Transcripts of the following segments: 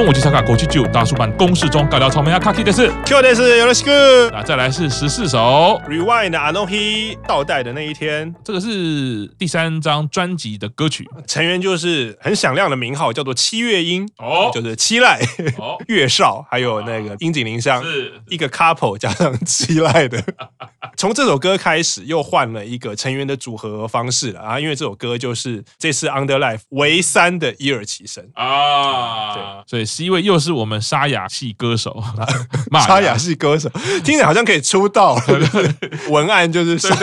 东武吉萨卡国际九大叔版公式中搞掉草莓啊卡基的是 Q 的是有了西哥，那再来是十四首。Rewind 阿诺希倒带的那一天，这个是第三张专辑的歌曲，成员就是很响亮的名号，叫做七月音哦。就是七濑、哦。月少，还有那个樱井玲香，是。一个 couple 加上七濑的。从这首歌开始，又换了一个成员的组合方式了。啊，因为这首歌就是这次 Under Life 唯三的伊尔奇生。啊，对，所以 C 位又是我们沙哑系歌手，沙哑系歌手，听着好像可以出道了。文案就是沙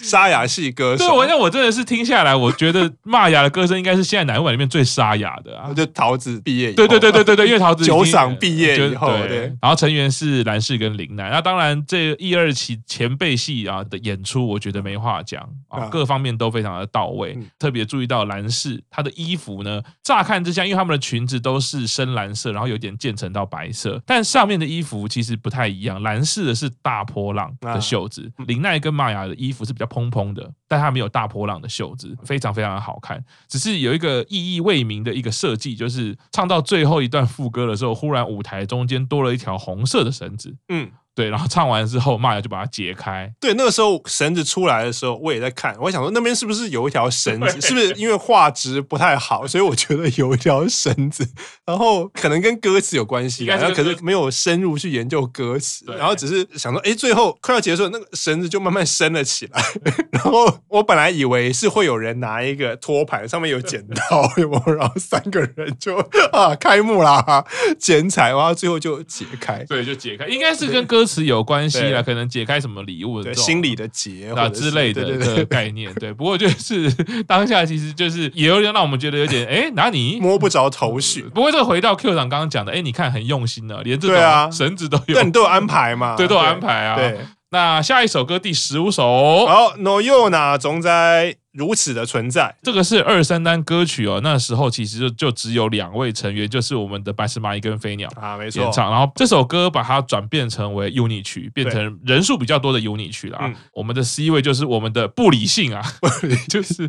沙哑系歌手。对，我那我真的是听下来，我觉得玛雅的歌声应该是现在乃木坂里面最沙哑的啊。就桃子毕业以后，对对对对对对，因为桃子九嗓毕业以后，对，对。然后成员是蓝氏跟林楠，那当然这一二期前辈系啊的演出，我觉得没话讲啊，各方面都非常的到位。特别注意到蓝氏她的衣服呢，乍看之下，因为他们的裙子都是深蓝色，然后有点渐层到白色，但上面的衣服其实不太一样。蓝色的是大波浪的袖子，林奈跟玛雅的衣服是比较蓬蓬的，但它没有大波浪的袖子，非常非常的好看。只是有一个意义未明的一个设计，就是唱到最后一段副歌的时候，忽然舞台中间多了一条红色的绳子。嗯。对，然后唱完之后，玛雅就把它解开。对，那个时候绳子出来的时候，我也在看，我想说那边是不是有一条绳子？是不是因为画质不太好，所以我觉得有一条绳子？然后可能跟歌词有关系，然后可是没有深入去研究歌词，然后只是想说，哎，最后快要结束，那个绳子就慢慢升了起来。然后我本来以为是会有人拿一个托盘，上面有剪刀，然后三个人就啊开幕啦，剪彩，然后最后就解开。对，就解开，应该是跟歌。词有关系啦，可能解开什么礼物的心理的结啊之类的这个概念，对。不过就是 当下其实就是也有点让我们觉得有点哎，哪里摸不着头绪。不过这个回到 Q 长刚刚讲的，哎，你看很用心的，连这种绳子都有，你都有安排嘛？对，都有安排啊。对，那下一首歌第十五首，好，No You 呢，总在。如此的存在，这个是二三单歌曲哦。那时候其实就就只有两位成员，就是我们的白石麻衣跟飞鸟啊，没错。演唱，然后这首歌把它转变成为 UNI 曲，变成人数比较多的 UNI 曲了啊。我们的 C 位就是我们的不理性啊，就是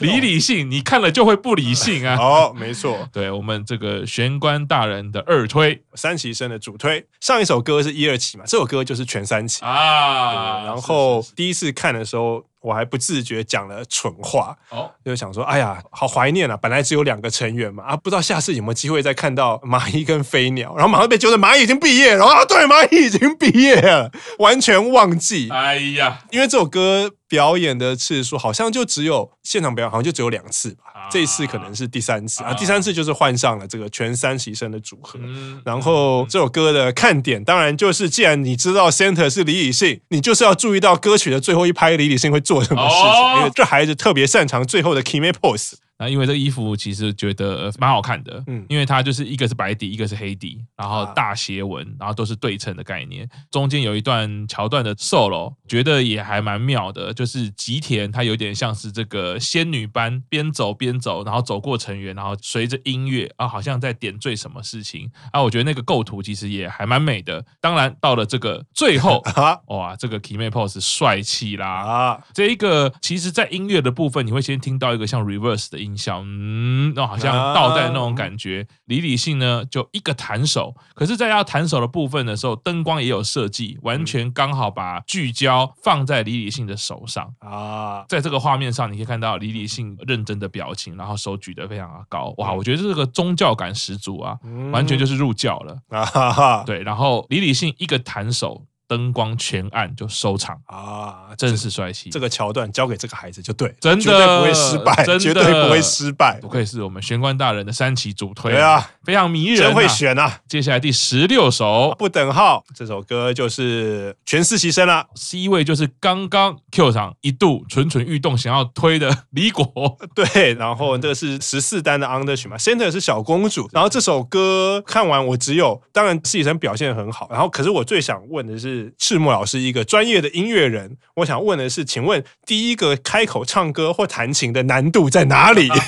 理理性，你看了就会不理性啊。哦，没错，对我们这个玄关大人的二推三期生的主推，上一首歌是一二期嘛，这首歌就是全三期啊。然后第一次看的时候。我还不自觉讲了蠢话，哦，就想说，哎呀，好怀念啊！本来只有两个成员嘛，啊，不知道下次有没有机会再看到蚂蚁跟飞鸟，然后马上被纠正，蚂蚁已经毕业了，啊，对，蚂蚁已经毕业了，完全忘记，哎呀，因为这首歌。表演的次数好像就只有现场表演，好像就只有两次吧。啊、这一次可能是第三次啊，啊，第三次就是换上了这个全三十生的组合。嗯、然后这首歌的看点，当然就是既然你知道 center 是李李信，你就是要注意到歌曲的最后一拍，李李信会做什么事情。哦、因为这孩子特别擅长最后的 kime pose。那因为这个衣服其实觉得蛮好看的，嗯，因为它就是一个是白底，一个是黑底，然后大斜纹，然后都是对称的概念。中间有一段桥段的 solo，觉得也还蛮妙的，就是吉田他有点像是这个仙女般，边走边走，然后走过成员，然后随着音乐啊，好像在点缀什么事情啊。我觉得那个构图其实也还蛮美的。当然到了这个最后，哇，这个 kime pose 帅气啦啊！这一个其实在音乐的部分，你会先听到一个像 reverse 的音。小嗯，那好像倒带那种感觉。李李信呢，就一个弹手，可是，在要弹手的部分的时候，灯光也有设计，完全刚好把聚焦放在李李信的手上啊。在这个画面上，你可以看到李李信认真的表情，然后手举得非常的高，哇，我觉得这个宗教感十足啊，完全就是入教了啊。对，然后李李信一个弹手。灯光全暗就收场啊，真是帅气！这个桥段交给这个孩子就对，真的绝对不会失败，绝对不会失败。不愧是我们玄关大人的三期主推，对啊，非常迷人，真会选啊！接下来第十六首不等号，这首歌就是全实习生了。C 位就是刚刚 Q 场一度蠢蠢欲动想要推的李果，对，然后这个是十四单的 Under 曲嘛，Center 是小公主。然后这首歌看完我只有，当然四期生表现很好，然后可是我最想问的是。是赤木老师一个专业的音乐人，我想问的是，请问第一个开口唱歌或弹琴的难度在哪里？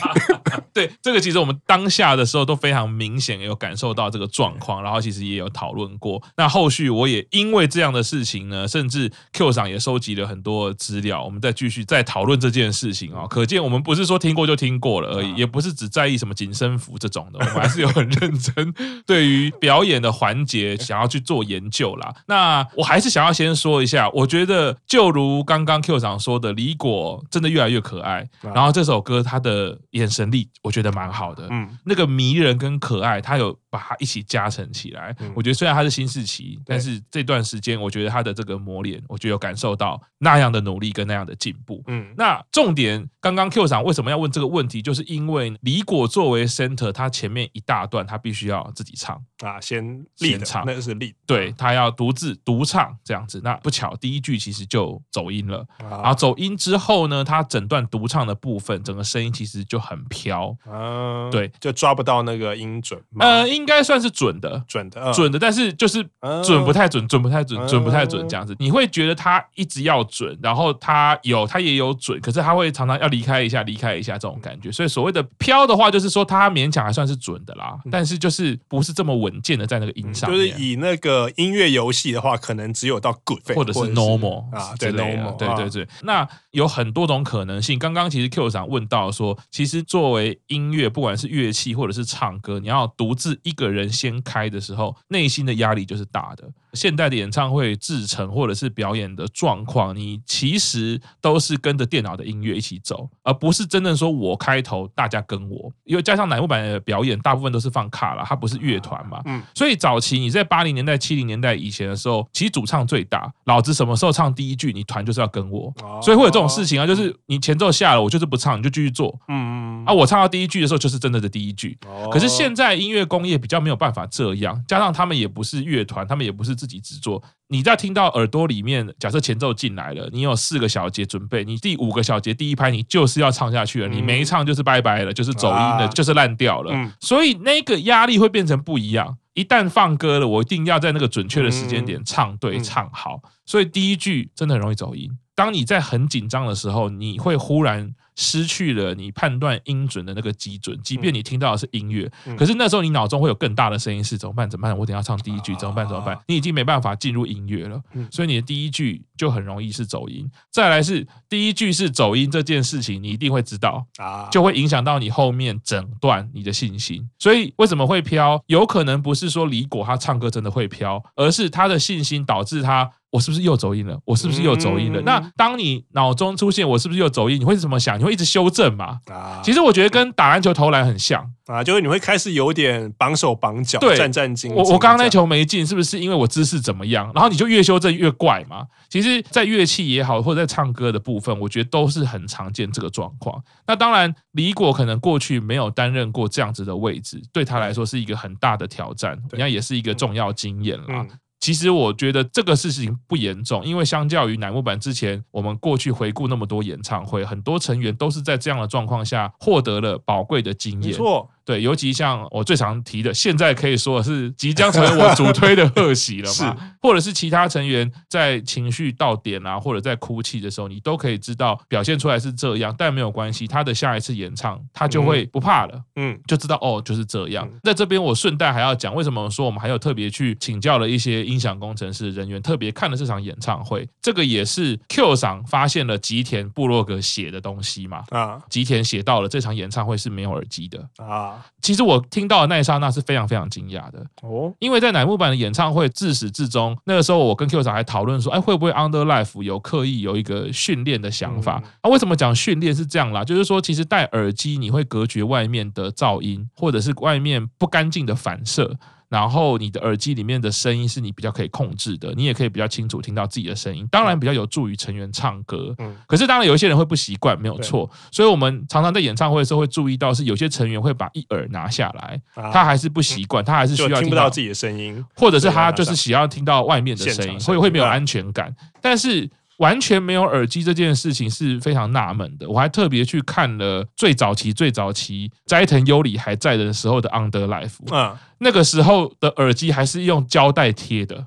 对，这个其实我们当下的时候都非常明显有感受到这个状况，然后其实也有讨论过。那后续我也因为这样的事情呢，甚至 Q 上也收集了很多资料，我们再继续再讨论这件事情啊。可见我们不是说听过就听过了而已，也不是只在意什么紧身服这种的，我们还是有很认真对于表演的环节想要去做研究啦。那我还是想要先说一下，我觉得就如刚刚 Q 长说的，李果真的越来越可爱，然后这首歌他的眼神力。我觉得蛮好的，嗯，那个迷人跟可爱，他有把它一起加成起来。我觉得虽然他是新世奇，但是这段时间我觉得他的这个磨练，我觉得有感受到那样的努力跟那样的进步。嗯，那重点，刚刚 Q 长为什么要问这个问题？就是因为李果作为 center，他前面一大段他必须要自己唱啊，先先唱，那个是 lead，对，他要独自独唱这样子。那不巧第一句其实就走音了，然后走音之后呢，他整段独唱的部分，整个声音其实就很飘。嗯，对，就抓不到那个音准。呃，应该算是准的，准的，准的，但是就是准不太准，准不太准，准不太准这样子。你会觉得他一直要准，然后他有，他也有准，可是他会常常要离开一下，离开一下这种感觉。所以所谓的飘的话，就是说他勉强还算是准的啦，但是就是不是这么稳健的在那个音上。就是以那个音乐游戏的话，可能只有到 good 或者是 normal 啊，对 normal，对对对。那有很多种可能性。刚刚其实 Q 长问到说，其实作为音乐，不管是乐器或者是唱歌，你要独自一个人先开的时候，内心的压力就是大的。现代的演唱会制成或者是表演的状况，你其实都是跟着电脑的音乐一起走，而不是真正说我开头，大家跟我。因为加上乃木坂的表演，大部分都是放卡拉，它不是乐团嘛。嗯。所以早期你在八零年代、七零年代以前的时候，其实主唱最大，老子什么时候唱第一句，你团就是要跟我。所以会有这种事情啊，就是你前奏下了，我就是不唱，你就继续做。嗯嗯。啊，我唱到第一句的时候，就是真的的第一句。可是现在音乐工业比较没有办法这样，加上他们也不是乐团，他们也不是。自己制作，你在听到耳朵里面，假设前奏进来了，你有四个小节准备，你第五个小节第一拍，你就是要唱下去了，你没唱就是拜拜了，就是走音了，就是烂掉了。所以那个压力会变成不一样。一旦放歌了，我一定要在那个准确的时间点唱对唱好。所以第一句真的很容易走音。当你在很紧张的时候，你会忽然。失去了你判断音准的那个基准，即便你听到的是音乐，可是那时候你脑中会有更大的声音是怎么办？怎么办？我等下唱第一句怎么办？怎么办？你已经没办法进入音乐了，所以你的第一句就很容易是走音。再来是第一句是走音这件事情，你一定会知道啊，就会影响到你后面整段你的信心。所以为什么会飘？有可能不是说李果他唱歌真的会飘，而是他的信心导致他。我是不是又走音了？我是不是又走音了？嗯、那当你脑中出现我是不是又走音，你会怎么想？你会一直修正嘛？啊，其实我觉得跟打篮球投篮很像啊，就是你会开始有点绑手绑脚，对，战战兢兢。我我刚刚那球没进，是不是因为我姿势怎么样？然后你就越修正越怪嘛。其实，在乐器也好，或者在唱歌的部分，我觉得都是很常见这个状况。那当然，李果可能过去没有担任过这样子的位置，对他来说是一个很大的挑战，应该也是一个重要经验啦。嗯其实我觉得这个事情不严重，因为相较于乃木坂之前，我们过去回顾那么多演唱会，很多成员都是在这样的状况下获得了宝贵的经验。错。对，尤其像我最常提的，现在可以说是即将成为我主推的贺喜了嘛，是或者是其他成员在情绪到点啊，或者在哭泣的时候，你都可以知道表现出来是这样，但没有关系，他的下一次演唱他就会不怕了，嗯，就知道哦就是这样。在、嗯、这边我顺带还要讲，为什么说我们还有特别去请教了一些音响工程师人员，特别看了这场演唱会，这个也是 Q 赏发现了吉田布洛格写的东西嘛，啊，吉田写到了这场演唱会是没有耳机的啊。其实我听到的那一刹那是非常非常惊讶的哦，因为在乃木坂的演唱会自始至终，那个时候我跟 Q 长还讨论说，哎，会不会 Under Life 有刻意有一个训练的想法？啊，为什么讲训练是这样啦？就是说，其实戴耳机你会隔绝外面的噪音，或者是外面不干净的反射。然后你的耳机里面的声音是你比较可以控制的，你也可以比较清楚听到自己的声音，当然比较有助于成员唱歌。嗯，可是当然有一些人会不习惯，没有错。所以我们常常在演唱会的时候会注意到，是有些成员会把一耳拿下来，他还是不习惯，他还是需要听不到自己的声音，或者是他就是想要听到外面的声音，所以会没有安全感。但是。完全没有耳机这件事情是非常纳闷的。我还特别去看了最早期、最早期斋藤优里还在的时候的 Under Life，嗯，那个时候的耳机还是用胶带贴的。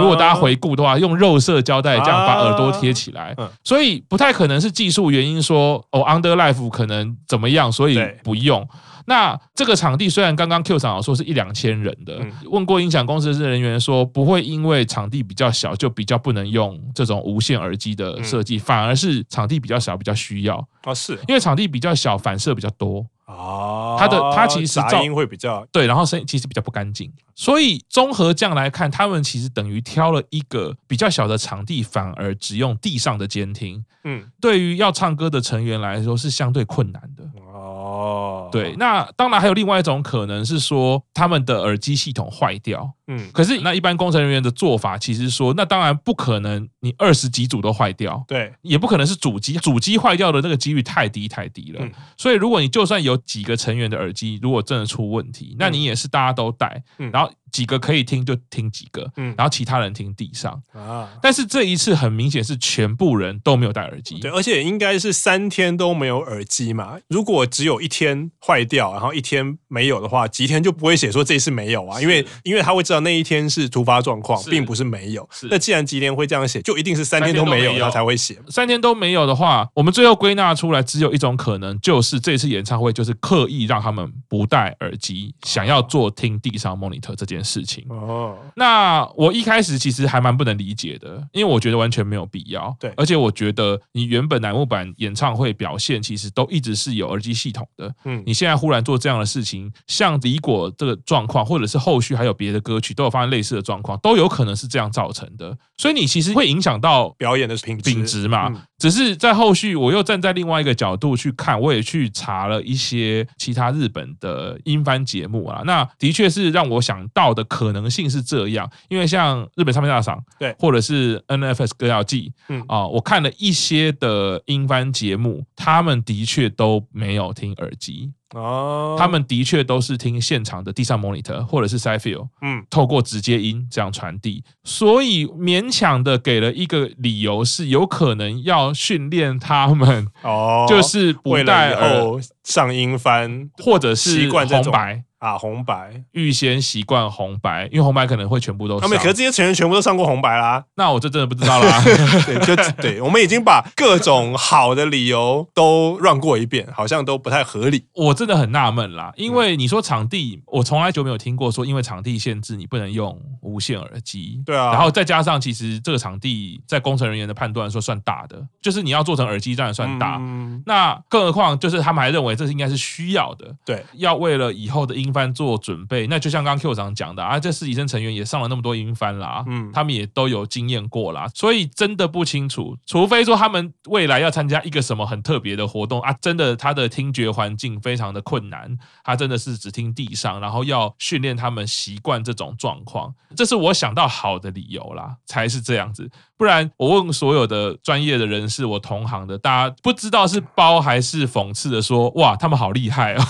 如果大家回顾的话，用肉色胶带这样把耳朵贴起来，所以不太可能是技术原因说哦，Underlife 可能怎么样，所以不用。那这个场地虽然刚刚 Q 长说是一两千人的，问过音响公司的人员说不会因为场地比较小就比较不能用这种无线耳机的设计，反而是场地比较小比较需要啊，是因为场地比较小反射比较多。哦，它的它其实噪音会比较对，然后声音其实比较不干净，所以综合这样来看，他们其实等于挑了一个比较小的场地，反而只用地上的监听。嗯，对于要唱歌的成员来说是相对困难的。哦，对，那当然还有另外一种可能是说他们的耳机系统坏掉。嗯，可是那一般工程人员的做法，其实说那当然不可能，你二十几组都坏掉，对，也不可能是主机，主机坏掉的那个几率太低太低了。所以如果你就算有几个成员的耳机，如果真的出问题，那你也是大家都戴，然后。out 几个可以听就听几个，嗯，然后其他人听地上。啊。但是这一次很明显是全部人都没有戴耳机，对，而且应该是三天都没有耳机嘛。如果只有一天坏掉，然后一天没有的话，吉田就不会写说这一次没有啊，因为因为他会知道那一天是突发状况，并不是没有。那既然吉田会这样写，就一定是三天都没有，他才会写。三天都没有的话，我们最后归纳出来只有一种可能，就是这次演唱会就是刻意让他们不戴耳机，想要做听地上 monitor 这件事情。哦，那我一开始其实还蛮不能理解的，因为我觉得完全没有必要。对，而且我觉得你原本乃木坂演唱会表现其实都一直是有耳机系统的，嗯，你现在忽然做这样的事情，像李果这个状况，或者是后续还有别的歌曲都有发生类似的状况，都有可能是这样造成的，所以你其实会影响到表演的品品质嘛。只是在后续，我又站在另外一个角度去看，我也去查了一些其他日本的音番节目啊，那的确是让我想到的可能性是这样，因为像日本唱片大赏，对，或者是 NFS 歌谣季，嗯。啊，我看了一些的音番节目，他们的确都没有听耳机。哦，他们的确都是听现场的地上 monitor 或者是 side field，嗯，透过直接音这样传递，所以勉强的给了一个理由，是有可能要训练他们，哦，就是不戴耳上音帆，或者是红白。啊，红白预先习惯红白，因为红白可能会全部都上。他们可是这些成员全部都上过红白啦，那我就真的不知道啦。对，就对，我们已经把各种好的理由都让过一遍，好像都不太合理。我真的很纳闷啦，因为你说场地，我从来就没有听过说因为场地限制你不能用无线耳机。对啊，然后再加上其实这个场地在工程人员的判断说算大的，就是你要做成耳机当然算大。嗯、那更何况就是他们还认为这是应该是需要的。对，要为了以后的音。番做准备，那就像刚刚 Q 长讲的啊，这实习生成员也上了那么多音翻啦，嗯，他们也都有经验过啦，所以真的不清楚，除非说他们未来要参加一个什么很特别的活动啊，真的他的听觉环境非常的困难，他真的是只听地上，然后要训练他们习惯这种状况，这是我想到好的理由啦，才是这样子，不然我问所有的专业的人士，我同行的，大家不知道是包还是讽刺的说，哇，他们好厉害啊！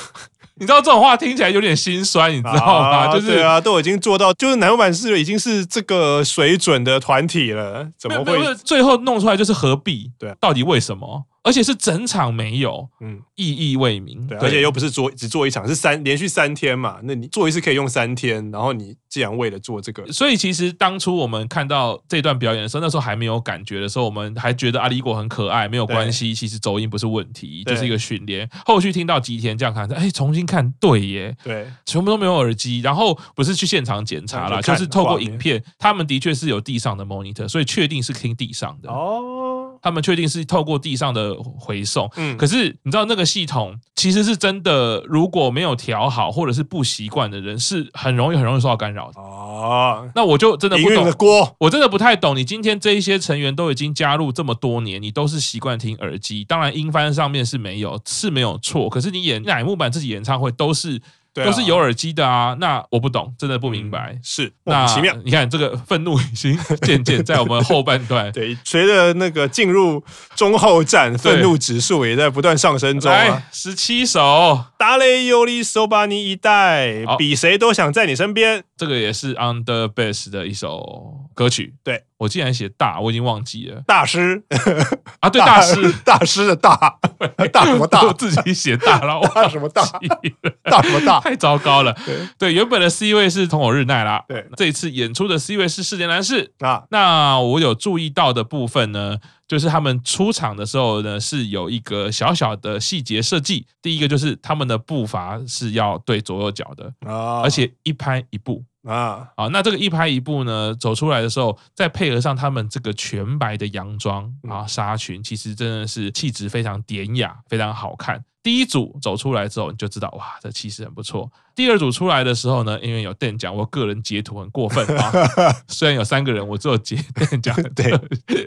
你知道这种话听起来有点心酸，你知道吗？啊、就是对啊，都已经做到，就是乃木坂是已经是这个水准的团体了，怎么会最后弄出来就是何必？对、啊，到底为什么？而且是整场没有，嗯，意义未明。对，而且又不是做只做一场，是三连续三天嘛？那你做一次可以用三天，然后你既然为了做这个，所以其实当初我们看到这段表演的时候，那时候还没有感觉的时候，我们还觉得阿里果很可爱，没有关系。其实走音不是问题，就是一个训练。后续听到吉田这样看，哎，重新看，对耶，对，全部都没有耳机，然后不是去现场检查了，就是透过影片，他们的确是有地上的 monitor，所以确定是听地上的哦。他们确定是透过地上的回送，嗯，可是你知道那个系统其实是真的，如果没有调好或者是不习惯的人，是很容易很容易受到干扰的哦。那我就真的不懂，我真的不太懂。你今天这一些成员都已经加入这么多年，你都是习惯听耳机，当然音翻上面是没有是没有错，可是你演乃木坂自己演唱会都是。都是有耳机的啊，那我不懂，真的不明白。嗯、是那奇妙。你看这个愤怒已经渐渐在我们后半段，对，随着那个进入中后站，愤怒指数也在不断上升中啊。十七首，达雷尤里索巴尼一代，比谁都想在你身边。这个也是 Under Bass 的一首歌曲。对。我竟然写大，我已经忘记了。大师啊，对，大师，大师的大，大什么大？我自己写大了，大什么大？大什么大？太糟糕了。对，对，原本的 C 位是桐岛日奈啦。对，这一次演出的 C 位是世田男士啊。那我有注意到的部分呢，就是他们出场的时候呢，是有一个小小的细节设计。第一个就是他们的步伐是要对左右脚的啊，而且一拍一步。啊，好，那这个一拍一步呢，走出来的时候，再配合上他们这个全白的洋装啊，纱裙，其实真的是气质非常典雅，非常好看。第一组走出来之后，你就知道哇，这气势很不错。第二组出来的时候呢，因为有邓讲，我个人截图很过分啊。虽然有三个人，我只有截邓讲对，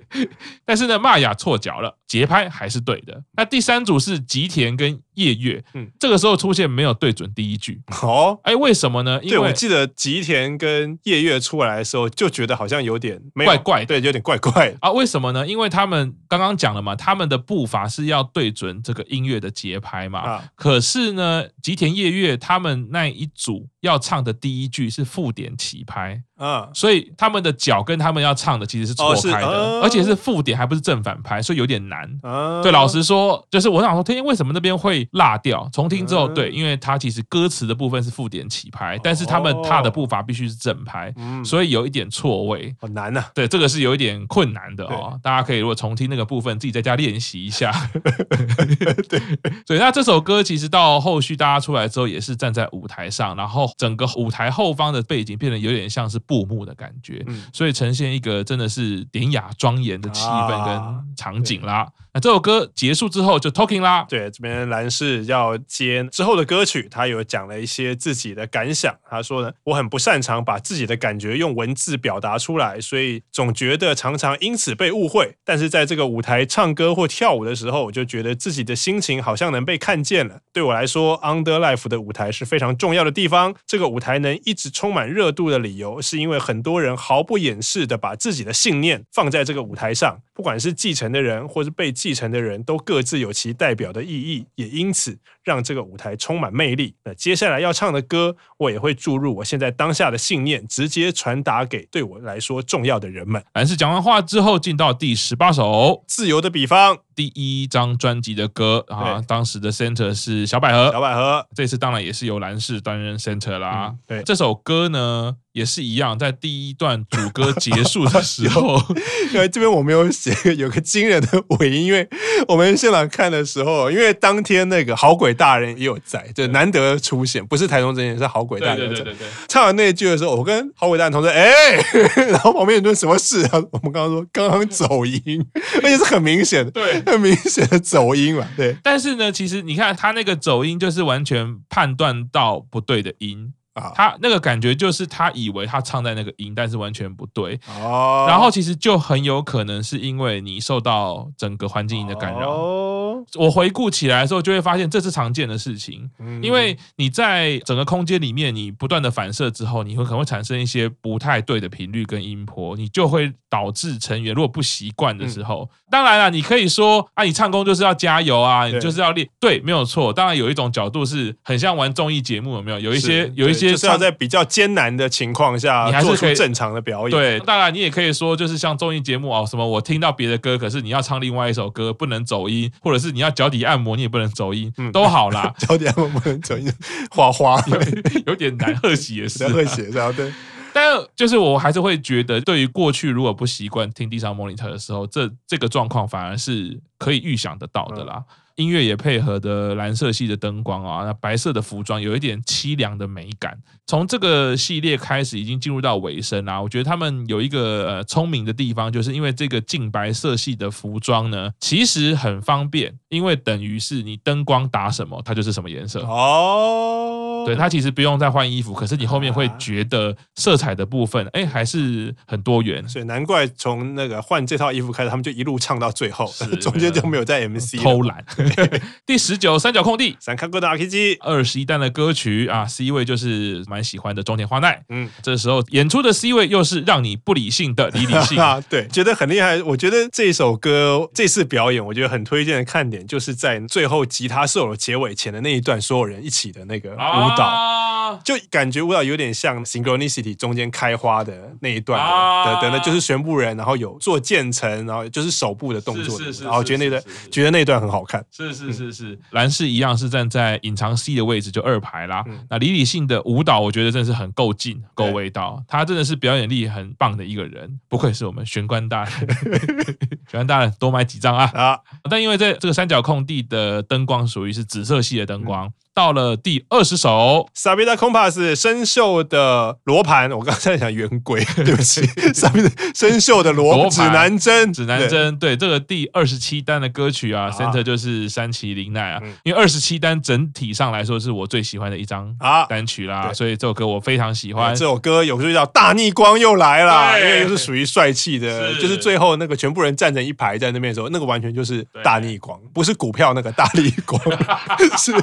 但是呢，玛雅错脚了，节拍还是对的。那第三组是吉田跟夜月，嗯，这个时候出现没有对准第一句哦，哎，为什么呢？因为我记得吉田跟夜月出来的时候，就觉得好像有点怪怪，对，有点怪怪啊。为什么呢？因为他们刚刚讲了嘛，他们的步伐是要对准这个音乐的节拍嘛。啊，可是呢，吉田夜月他们那。那一组要唱的第一句是附点起拍。嗯，所以他们的脚跟他们要唱的其实是错开的，而且是附点，还不是正反拍，所以有点难。对，老实说，就是我想说，天为什么那边会落掉？重听之后，对，因为它其实歌词的部分是附点起拍，但是他们踏的步伐必须是正拍，所以有一点错位，好难呐。对，这个是有一点困难的哦。大家可以如果重听那个部分，自己在家练习一下。对，所以那这首歌其实到后续大家出来之后，也是站在舞台上，然后整个舞台后方的背景变得有点像是。布幕的感觉，所以呈现一个真的是典雅庄严的气氛跟场景啦。这首歌结束之后就 talking 啦，对，这边蓝氏要接之后的歌曲，他有讲了一些自己的感想。他说呢，我很不擅长把自己的感觉用文字表达出来，所以总觉得常常因此被误会。但是在这个舞台唱歌或跳舞的时候，我就觉得自己的心情好像能被看见了。对我来说，Under Life 的舞台是非常重要的地方。这个舞台能一直充满热度的理由是。因为很多人毫不掩饰的把自己的信念放在这个舞台上，不管是继承的人或是被继承的人，都各自有其代表的意义，也因此让这个舞台充满魅力。那接下来要唱的歌，我也会注入我现在当下的信念，直接传达给对我来说重要的人们。但是讲完话之后，进到第十八首《自由的比方》，第一张专辑的歌啊，当时的 center 是小百合，小百合这次当然也是由蓝氏担任 center 啦。嗯、对，这首歌呢。也是一样，在第一段主歌结束的时候，因为这边我没有写 有个惊人的尾音，因为我们现场看的时候，因为当天那个好鬼大人也有在，就难得出现，不是台中这边是好鬼大人。对对对对对。唱完那一句的时候，我跟好鬼大人同学哎，然后旁边有人说什么事啊？我们刚刚说刚刚走音，而且是很明显的，对，很明显的走音嘛。对。但是呢，其实你看他那个走音，就是完全判断到不对的音。他那个感觉就是他以为他唱在那个音，但是完全不对。哦，然后其实就很有可能是因为你受到整个环境音的干扰。哦，我回顾起来的时候，就会发现这是常见的事情。嗯，因为你在整个空间里面，你不断的反射之后，你会可能会产生一些不太对的频率跟音波，你就会导致成员如果不习惯的时候，当然了，你可以说啊，你唱功就是要加油啊，你就是要练，对，没有错。当然有一种角度是很像玩综艺节目，有没有？有一些有一些。是要在比较艰难的情况下，你还是可以正常的表演。对，当然你也可以说，就是像综艺节目啊，什么我听到别的歌，可是你要唱另外一首歌，不能走音，或者是你要脚底按摩，你也不能走音，都好啦。脚底按摩不能走音，花花 有，有点难，贺喜也是，贺喜这样对。但是就是我还是会觉得，对于过去如果不习惯听地上 monitor 的时候，这这个状况反而是可以预想得到的啦。音乐也配合的蓝色系的灯光啊，那白色的服装有一点凄凉的美感。从这个系列开始，已经进入到尾声啦。我觉得他们有一个呃聪明的地方，就是因为这个净白色系的服装呢，其实很方便，因为等于是你灯光打什么，它就是什么颜色哦。对，它其实不用再换衣服，可是你后面会觉得色彩的部分，哎，还是很多元。所以难怪从那个换这套衣服开始，他们就一路唱到最后，中间就没有在 MC 偷懒。第十九三角空地，三看过的 RPG，二十一单的歌曲啊，C 位就是蛮喜欢的中田花奈。嗯，这时候演出的 C 位又是让你不理性的李李信啊，对，觉得很厉害。我觉得这首歌这次表演，我觉得很推荐的看点，就是在最后吉他 solo 结尾前的那一段，所有人一起的那个舞蹈，就感觉舞蹈有点像 Synchronicity 中间开花的那一段的，等的就是全部人，然后有做渐层，然后就是手部的动作，是是是，然后觉得那段觉得那段很好看，是是是是，蓝氏一样是站在隐藏 C 的位置，就二排啦。那李李信的舞蹈，我觉得真的是很够劲，够味道，他真的是表演力很棒的一个人，不愧是我们玄关大人，玄关大人多买几张啊。啊！但因为在这个三角空地的灯光属于是紫色系的灯光。到了第二十首，Sabina Compass 生锈的罗盘，我刚才在讲圆规，对不起，Sabina 生锈的罗盘，指南针，指南针，对。这个第二十七单的歌曲啊，Center 就是山崎绫奈啊，因为二十七单整体上来说是我最喜欢的一张啊。单曲啦，所以这首歌我非常喜欢。这首歌有时候叫大逆光又来了，因为又是属于帅气的，就是最后那个全部人站成一排在那边的时候，那个完全就是大逆光，不是股票那个大逆光，是。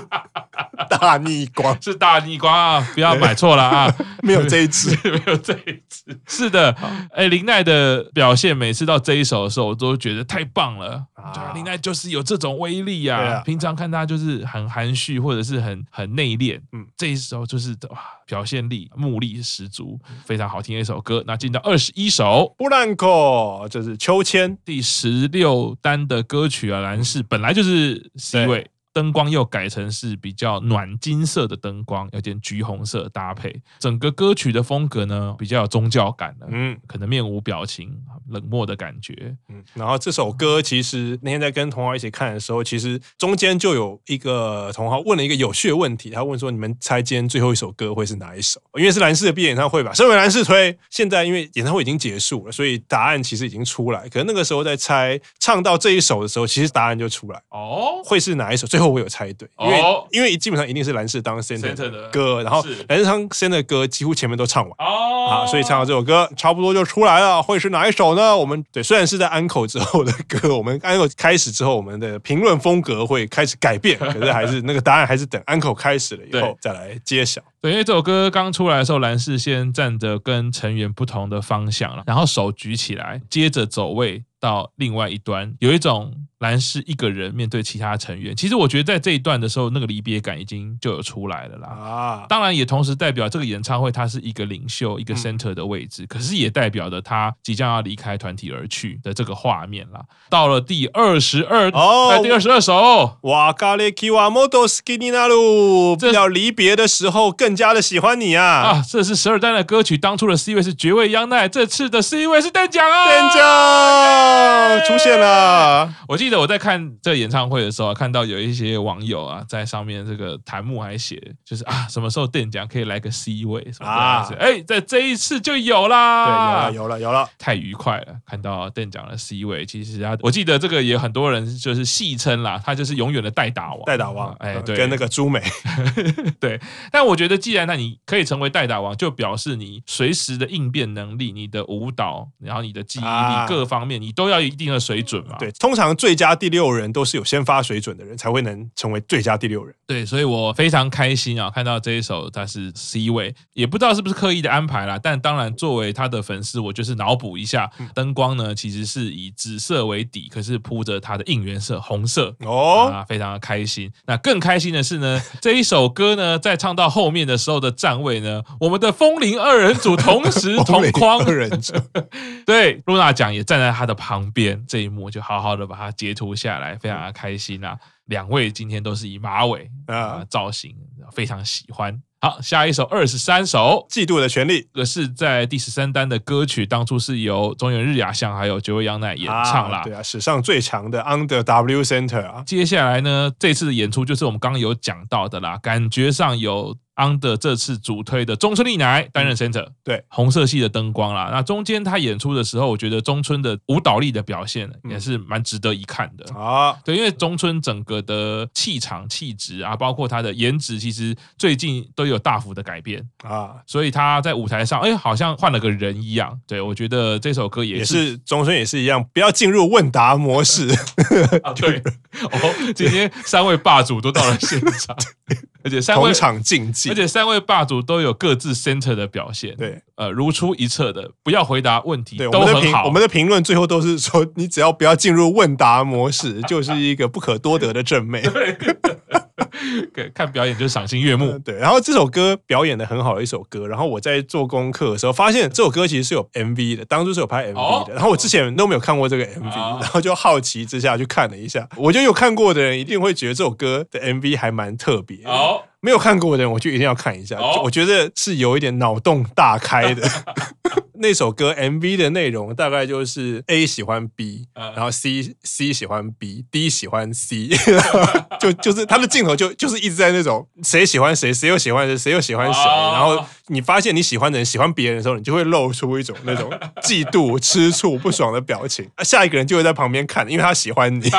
大逆光是大逆光啊！不要买错了啊！没有这一支，没有这一支。是的，哎，林奈的表现，每次到这一首的时候，我都觉得太棒了。啊，林奈就是有这种威力啊！平常看他就是很含蓄，或者是很很内敛。嗯，这一首就是哇，表现力、目力十足，非常好听的一首歌。那进到二十一首，布兰克，就是秋千第十六单的歌曲啊，蓝氏本来就是 C 位。灯光又改成是比较暖金色的灯光，有点橘红色搭配，整个歌曲的风格呢比较有宗教感的，嗯，可能面无表情、冷漠的感觉，嗯。然后这首歌其实那天在跟同行一起看的时候，其实中间就有一个同行问了一个有趣的问题，他问说：“你们猜今天最后一首歌会是哪一首？”因为是蓝氏的毕业演唱会吧，身为蓝氏推，现在因为演唱会已经结束了，所以答案其实已经出来。可是那个时候在猜唱到这一首的时候，其实答案就出来哦，会是哪一首？最后。我有猜对，因为因为基本上一定是蓝氏当 center 的歌，然后蓝氏当 center 的歌几乎前面都唱完啊，所以唱到这首歌差不多就出来了。会是哪一首呢？我们对，虽然是在安口之后的歌，我们安口开始之后，我们的评论风格会开始改变，可是还是那个答案还是等安口开始了以后再来揭晓。对，因为这首歌刚出来的时候，蓝氏先站着跟成员不同的方向了，然后手举起来，接着走位到另外一端，有一种。兰是一个人面对其他成员，其实我觉得在这一段的时候，那个离别感已经就有出来了啦。啊，当然也同时代表这个演唱会它是一个领袖、一个 center 的位置，可是也代表着他即将要离开团体而去的这个画面啦。到了第二十二哦，第二十二首，哇咖喱基瓦莫多斯基尼纳鲁，这要离别的时候更加的喜欢你啊！啊，这是十二单的歌曲，当初的 C 位是绝味央奈，这次的 C 位是邓奖啊，邓奖出现了，我记。记得我在看这个演唱会的时候，看到有一些网友啊，在上面这个弹幕还写，就是啊，什么时候邓奖可以来个 C 位什么的啊？哎，在这一次就有啦，对，有了，有了，有了，太愉快了！看到邓奖的 C 位，其实他，我记得这个也很多人就是戏称啦，他就是永远的代打王，代打王，哎，对，跟那个朱美，对。但我觉得，既然那你可以成为代打王，就表示你随时的应变能力、你的舞蹈，然后你的记忆力各方面，你都要一定的水准嘛。对，通常最最佳第六人都是有先发水准的人才会能成为最佳第六人。对，所以我非常开心啊，看到这一首他是 C 位，也不知道是不是刻意的安排啦。但当然，作为他的粉丝，我就是脑补一下，灯光呢其实是以紫色为底，可是铺着他的应援色红色哦，啊，非常的开心。那更开心的是呢，这一首歌呢，在唱到后面的时候的站位呢，我们的风铃二人组同时同框 二人组，对，露娜奖也站在他的旁边，这一幕就好好的把它截图下来，非常的开心啊！两位今天都是以马尾啊造型，非常喜欢。好，下一首二十三首《嫉妒的权利》，这是在第十三单的歌曲，当初是由中原日雅香还有绝味央奈演唱啦。对啊，史上最强的 Under W Center 啊！接下来呢，这次的演出就是我们刚刚有讲到的啦，感觉上有。Under 这次主推的中村丽乃担任 center，对，红色系的灯光啦。那中间他演出的时候，我觉得中村的舞蹈力的表现也是蛮值得一看的啊。对，因为中村整个的气场、气质啊，包括他的颜值，其实最近都有大幅的改变啊。所以他在舞台上，哎，好像换了个人一样。对，我觉得这首歌也是，也是中村也是一样，不要进入问答模式。啊，对，哦，今天三位霸主都到了现场。而且三位场竞技，而且三位霸主都有各自 center 的表现，对，呃，如出一辙的，不要回答问题，对都很好。我们的评论最后都是说，你只要不要进入问答模式，就是一个不可多得的正妹。看表演就赏心悦目。嗯。对，然后这首歌表演的很好的一首歌。然后我在做功课的时候发现这首歌其实是有 MV 的，当初是有拍 MV 的。然后我之前都没有看过这个 MV，然后就好奇之下去看了一下。我觉得有看过的人一定会觉得这首歌的 MV 还蛮特别。没有看过的人，我就一定要看一下。我觉得是有一点脑洞大开的。那首歌 MV 的内容大概就是 A 喜欢 B，然后 C C 喜欢 B，D 喜欢 C，就就是他的镜头就就是一直在那种谁喜欢谁，谁又喜欢谁，谁又喜欢谁。然后你发现你喜欢的人喜欢别人的时候，你就会露出一种那种 嫉妒、吃醋、不爽的表情。下一个人就会在旁边看，因为他喜欢你，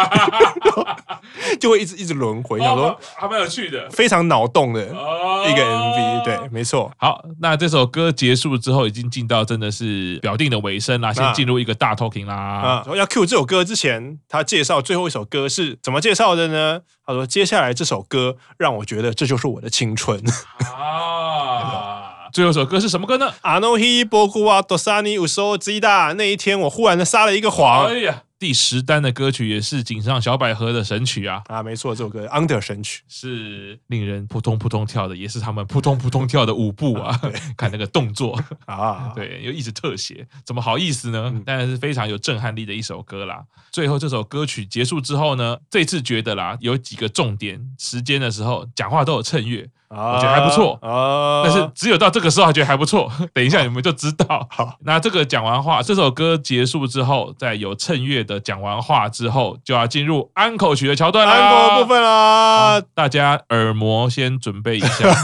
就会一直一直轮回。想说还蛮有趣的，非常脑洞的一个 MV。对，没错。好，那这首歌结束之后，已经进到真的。是表定的尾声啦，先进入一个大 talking 啦。啊，要 cue 这首歌之前，他介绍最后一首歌是怎么介绍的呢？他说：“接下来这首歌让我觉得这就是我的青春啊。”最后一首歌是什么歌呢？あの日仆は土佐に嘘をついた。那一天我忽然的撒了一个谎。哎呀。 第十单的歌曲也是井上小百合的神曲啊啊，没错，这首歌 Under 神曲是令人扑通扑通跳的，也是他们扑通扑通跳的舞步啊，看那个动作 啊，对，又一直特写，怎么好意思呢？当然是非常有震撼力的一首歌啦。最后这首歌曲结束之后呢，这次觉得啦，有几个重点，时间的时候讲话都有衬乐。我觉得还不错，啊，但是只有到这个时候还觉得还不错。等一下你们就知道。好，那这个讲完话，这首歌结束之后，在有趁月的讲完话之后，就要进入安口曲的桥段啦。安可部分啦，大家耳膜先准备一下，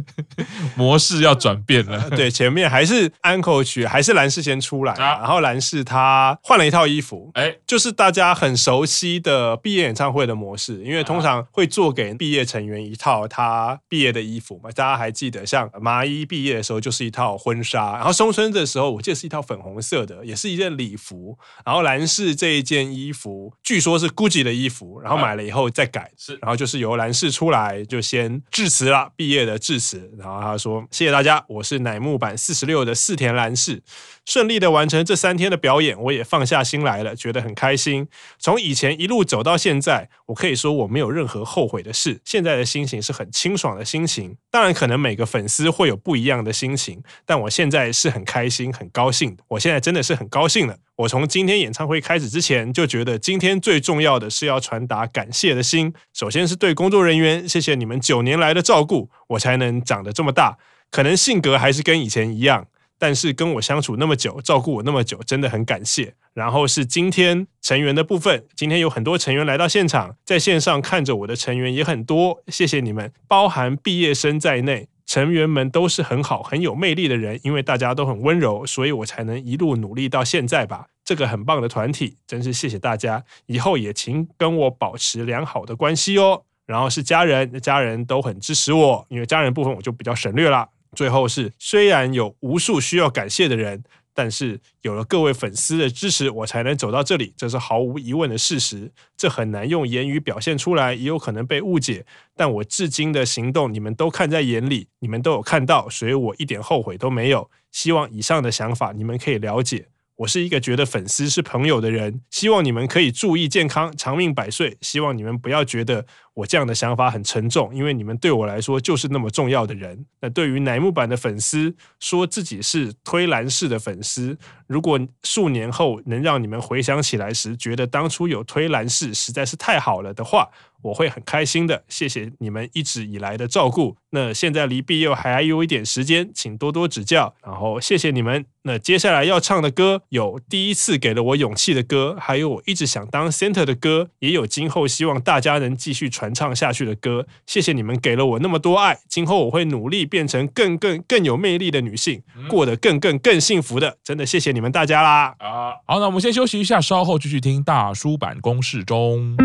模式要转变了。对，前面还是安口曲，还是蓝氏先出来，然后蓝氏他换了一套衣服，哎，就是大家很熟悉的毕业演唱会的模式，因为通常会做给毕业成员一套他。毕业的衣服嘛，大家还记得，像麻衣毕业的时候就是一套婚纱，然后松村的时候我记得是一套粉红色的，也是一件礼服。然后兰氏这一件衣服，据说是 GUCCI 的衣服，然后买了以后再改，是，然后就是由兰氏出来就先致辞了，毕业的致辞，然后他说：“谢谢大家，我是乃木坂四十六的四田兰氏。”顺利的完成这三天的表演，我也放下心来了，觉得很开心。从以前一路走到现在，我可以说我没有任何后悔的事。现在的心情是很清爽的心情。当然，可能每个粉丝会有不一样的心情，但我现在是很开心、很高兴。我现在真的是很高兴了。我从今天演唱会开始之前就觉得，今天最重要的是要传达感谢的心。首先是对工作人员，谢谢你们九年来的照顾，我才能长得这么大。可能性格还是跟以前一样。但是跟我相处那么久，照顾我那么久，真的很感谢。然后是今天成员的部分，今天有很多成员来到现场，在线上看着我的成员也很多，谢谢你们，包含毕业生在内，成员们都是很好、很有魅力的人，因为大家都很温柔，所以我才能一路努力到现在吧。这个很棒的团体，真是谢谢大家，以后也请跟我保持良好的关系哦。然后是家人，家人都很支持我，因为家人部分我就比较省略了。最后是，虽然有无数需要感谢的人，但是有了各位粉丝的支持，我才能走到这里，这是毫无疑问的事实。这很难用言语表现出来，也有可能被误解。但我至今的行动，你们都看在眼里，你们都有看到，所以我一点后悔都没有。希望以上的想法你们可以了解。我是一个觉得粉丝是朋友的人，希望你们可以注意健康，长命百岁。希望你们不要觉得我这样的想法很沉重，因为你们对我来说就是那么重要的人。那对于乃木坂的粉丝，说自己是推兰氏的粉丝，如果数年后能让你们回想起来时，觉得当初有推兰氏实在是太好了的话，我会很开心的，谢谢你们一直以来的照顾。那现在离毕业还有一点时间，请多多指教。然后谢谢你们。那接下来要唱的歌有第一次给了我勇气的歌，还有我一直想当 center 的歌，也有今后希望大家能继续传唱下去的歌。谢谢你们给了我那么多爱，今后我会努力变成更更更有魅力的女性，过得更更更幸福的。真的谢谢你们大家啦！啊，好，那我们先休息一下，稍后继续听大叔版公事中。